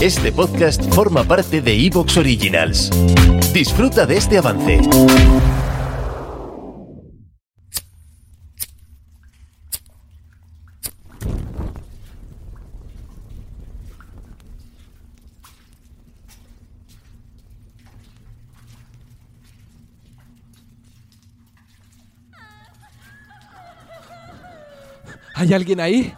Este podcast forma parte de Evox Originals. Disfruta de este avance. ¿Hay alguien ahí?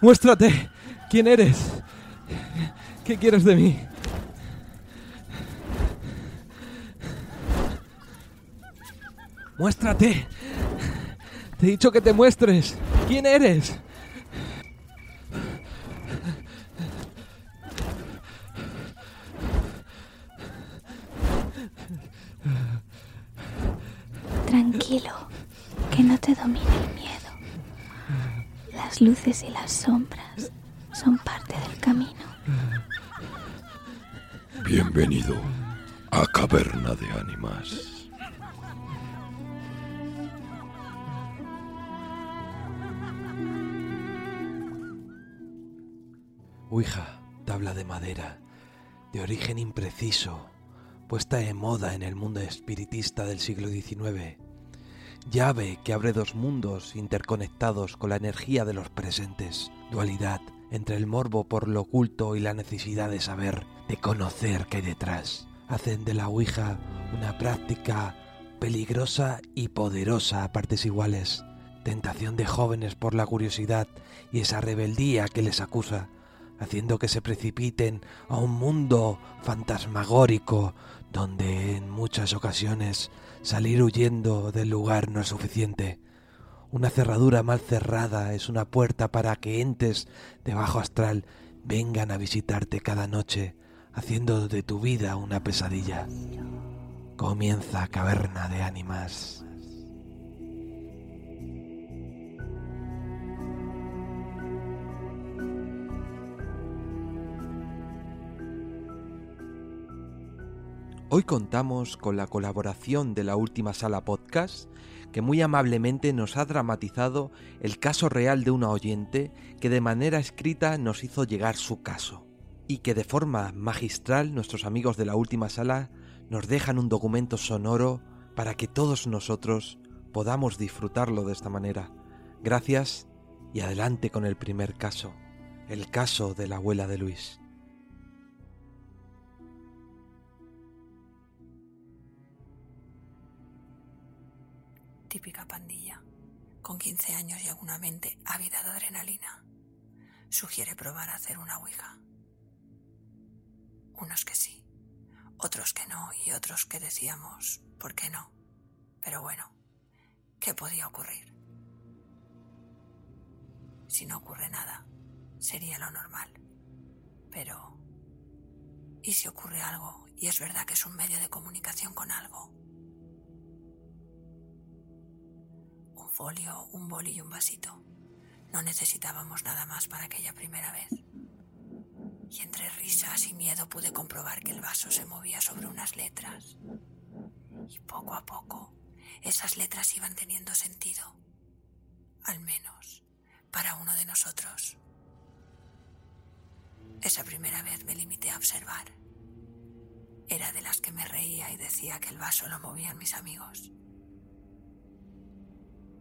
Muéstrate. ¿Quién eres? ¿Qué quieres de mí? Muéstrate. Te he dicho que te muestres. ¿Quién eres? Tranquilo, que no te domine el miedo. Las luces y las sombras son parte del camino. Bienvenido a Caverna de Ánimas. Ouija, tabla de madera, de origen impreciso, puesta en moda en el mundo espiritista del siglo XIX. Llave que abre dos mundos interconectados con la energía de los presentes. Dualidad entre el morbo por lo oculto y la necesidad de saber, de conocer qué hay detrás. Hacen de la Ouija una práctica peligrosa y poderosa a partes iguales. Tentación de jóvenes por la curiosidad y esa rebeldía que les acusa haciendo que se precipiten a un mundo fantasmagórico donde en muchas ocasiones salir huyendo del lugar no es suficiente. Una cerradura mal cerrada es una puerta para que entes de bajo astral vengan a visitarte cada noche, haciendo de tu vida una pesadilla. Comienza Caverna de Ánimas. Hoy contamos con la colaboración de la última sala podcast, que muy amablemente nos ha dramatizado el caso real de una oyente que de manera escrita nos hizo llegar su caso, y que de forma magistral nuestros amigos de la última sala nos dejan un documento sonoro para que todos nosotros podamos disfrutarlo de esta manera. Gracias y adelante con el primer caso, el caso de la abuela de Luis. Típica pandilla, con 15 años y alguna mente ávida de adrenalina. Sugiere probar a hacer una ouija. Unos que sí, otros que no y otros que decíamos, ¿por qué no? Pero bueno, ¿qué podía ocurrir? Si no ocurre nada, sería lo normal. Pero, ¿y si ocurre algo y es verdad que es un medio de comunicación con algo? Folio, un boli y un vasito. No necesitábamos nada más para aquella primera vez. Y entre risas y miedo pude comprobar que el vaso se movía sobre unas letras. Y poco a poco esas letras iban teniendo sentido. Al menos para uno de nosotros. Esa primera vez me limité a observar. Era de las que me reía y decía que el vaso lo movían mis amigos.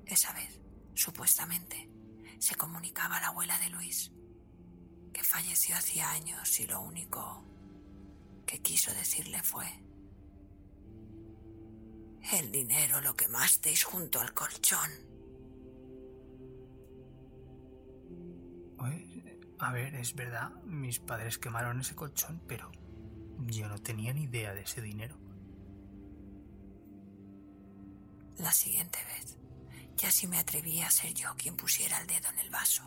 Esa vez, supuestamente, se comunicaba a la abuela de Luis, que falleció hacía años y lo único que quiso decirle fue, el dinero lo quemasteis junto al colchón. A ver, es verdad, mis padres quemaron ese colchón, pero yo no tenía ni idea de ese dinero. La siguiente vez ya si me atrevía a ser yo quien pusiera el dedo en el vaso.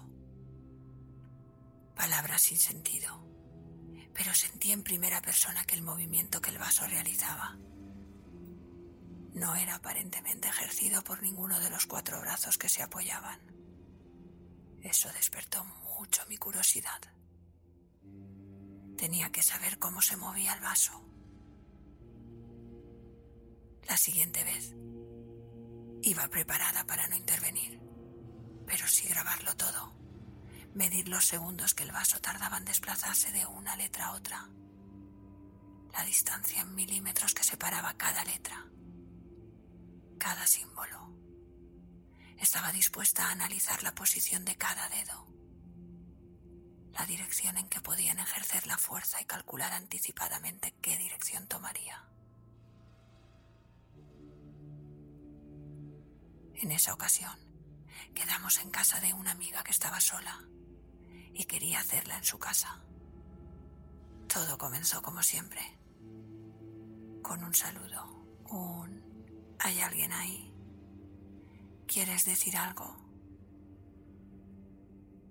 palabras sin sentido, pero sentí en primera persona que el movimiento que el vaso realizaba no era aparentemente ejercido por ninguno de los cuatro brazos que se apoyaban. Eso despertó mucho mi curiosidad. Tenía que saber cómo se movía el vaso. La siguiente vez iba preparada para no intervenir, pero sí grabarlo todo, medir los segundos que el vaso tardaba en desplazarse de una letra a otra, la distancia en milímetros que separaba cada letra. Cada símbolo. Estaba dispuesta a analizar la posición de cada dedo, la dirección en que podían ejercer la fuerza y calcular anticipadamente qué dirección En esa ocasión, quedamos en casa de una amiga que estaba sola y quería hacerla en su casa. Todo comenzó como siempre, con un saludo, un ¿Hay alguien ahí? ¿Quieres decir algo?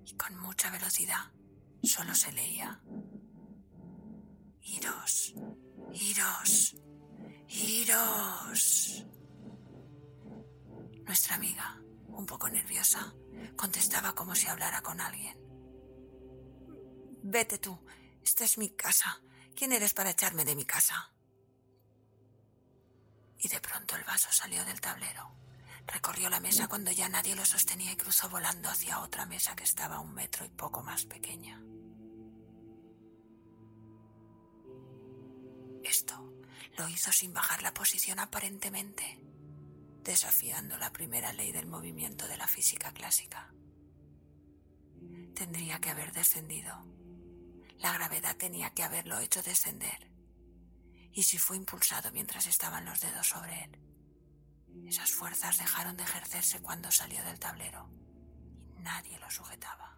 Y con mucha velocidad solo se leía. Iros, iros, iros. Nuestra amiga, un poco nerviosa, contestaba como si hablara con alguien. Vete tú, esta es mi casa. ¿Quién eres para echarme de mi casa? y de pronto el vaso salió del tablero. Recorrió la mesa cuando ya nadie lo sostenía y cruzó volando hacia otra mesa que estaba un metro y poco más pequeña. Esto lo hizo sin bajar la posición aparentemente, desafiando la primera ley del movimiento de la física clásica. Tendría que haber descendido. La gravedad tenía que haberlo hecho descender y si fue impulsado mientras estaban los dedos sobre él. Esas fuerzas dejaron de ejercerse cuando salió del tablero y nadie lo sujetaba.